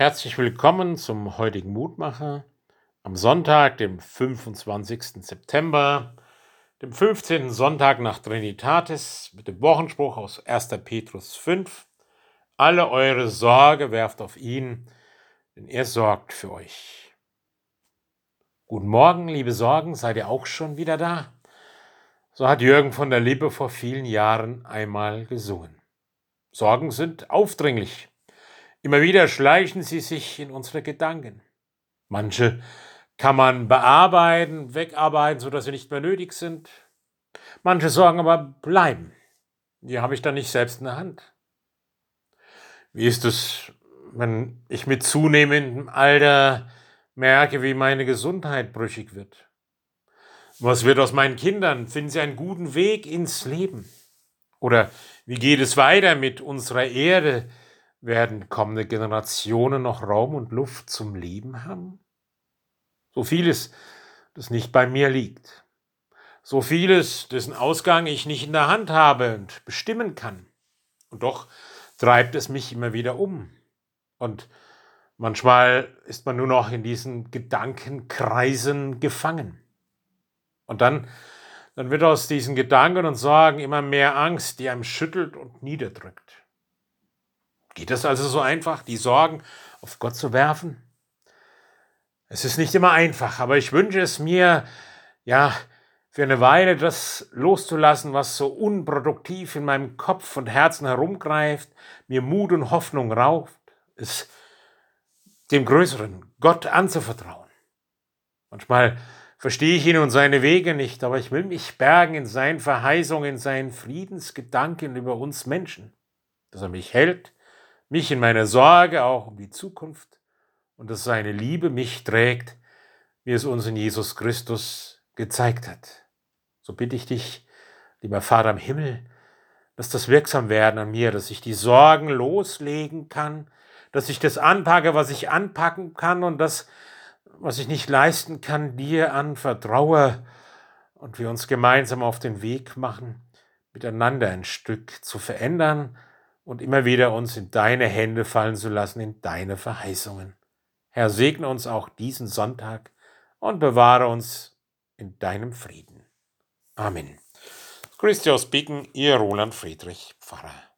Herzlich willkommen zum heutigen Mutmacher am Sonntag, dem 25. September, dem 15. Sonntag nach Trinitatis mit dem Wochenspruch aus 1. Petrus 5. Alle eure Sorge werft auf ihn, denn er sorgt für euch. Guten Morgen, liebe Sorgen, seid ihr auch schon wieder da? So hat Jürgen von der Lippe vor vielen Jahren einmal gesungen. Sorgen sind aufdringlich Immer wieder schleichen sie sich in unsere Gedanken. Manche kann man bearbeiten, wegarbeiten, sodass sie nicht mehr nötig sind. Manche Sorgen aber bleiben. Die habe ich dann nicht selbst in der Hand. Wie ist es, wenn ich mit zunehmendem Alter merke, wie meine Gesundheit brüchig wird? Was wird aus meinen Kindern? Finden sie einen guten Weg ins Leben? Oder wie geht es weiter mit unserer Erde, werden kommende Generationen noch Raum und Luft zum Leben haben? So vieles, das nicht bei mir liegt. So vieles, dessen Ausgang ich nicht in der Hand habe und bestimmen kann. Und doch treibt es mich immer wieder um. Und manchmal ist man nur noch in diesen Gedankenkreisen gefangen. Und dann, dann wird aus diesen Gedanken und Sorgen immer mehr Angst, die einem schüttelt und niederdrückt. Geht es also so einfach, die Sorgen auf Gott zu werfen? Es ist nicht immer einfach, aber ich wünsche es mir, ja, für eine Weile das loszulassen, was so unproduktiv in meinem Kopf und Herzen herumgreift, mir Mut und Hoffnung raubt, es dem Größeren, Gott anzuvertrauen. Manchmal verstehe ich ihn und seine Wege nicht, aber ich will mich bergen in seinen Verheißungen, in seinen Friedensgedanken über uns Menschen, dass er mich hält, mich in meiner Sorge auch um die Zukunft und dass seine Liebe mich trägt, wie es uns in Jesus Christus gezeigt hat. So bitte ich dich, lieber Vater im Himmel, dass das wirksam werden an mir, dass ich die Sorgen loslegen kann, dass ich das anpacke, was ich anpacken kann und das, was ich nicht leisten kann, dir anvertraue und wir uns gemeinsam auf den Weg machen, miteinander ein Stück zu verändern, und immer wieder uns in deine Hände fallen zu lassen, in deine Verheißungen. Herr, segne uns auch diesen Sonntag und bewahre uns in deinem Frieden. Amen. Dich aus Bicken, Ihr Roland Friedrich, Pfarrer.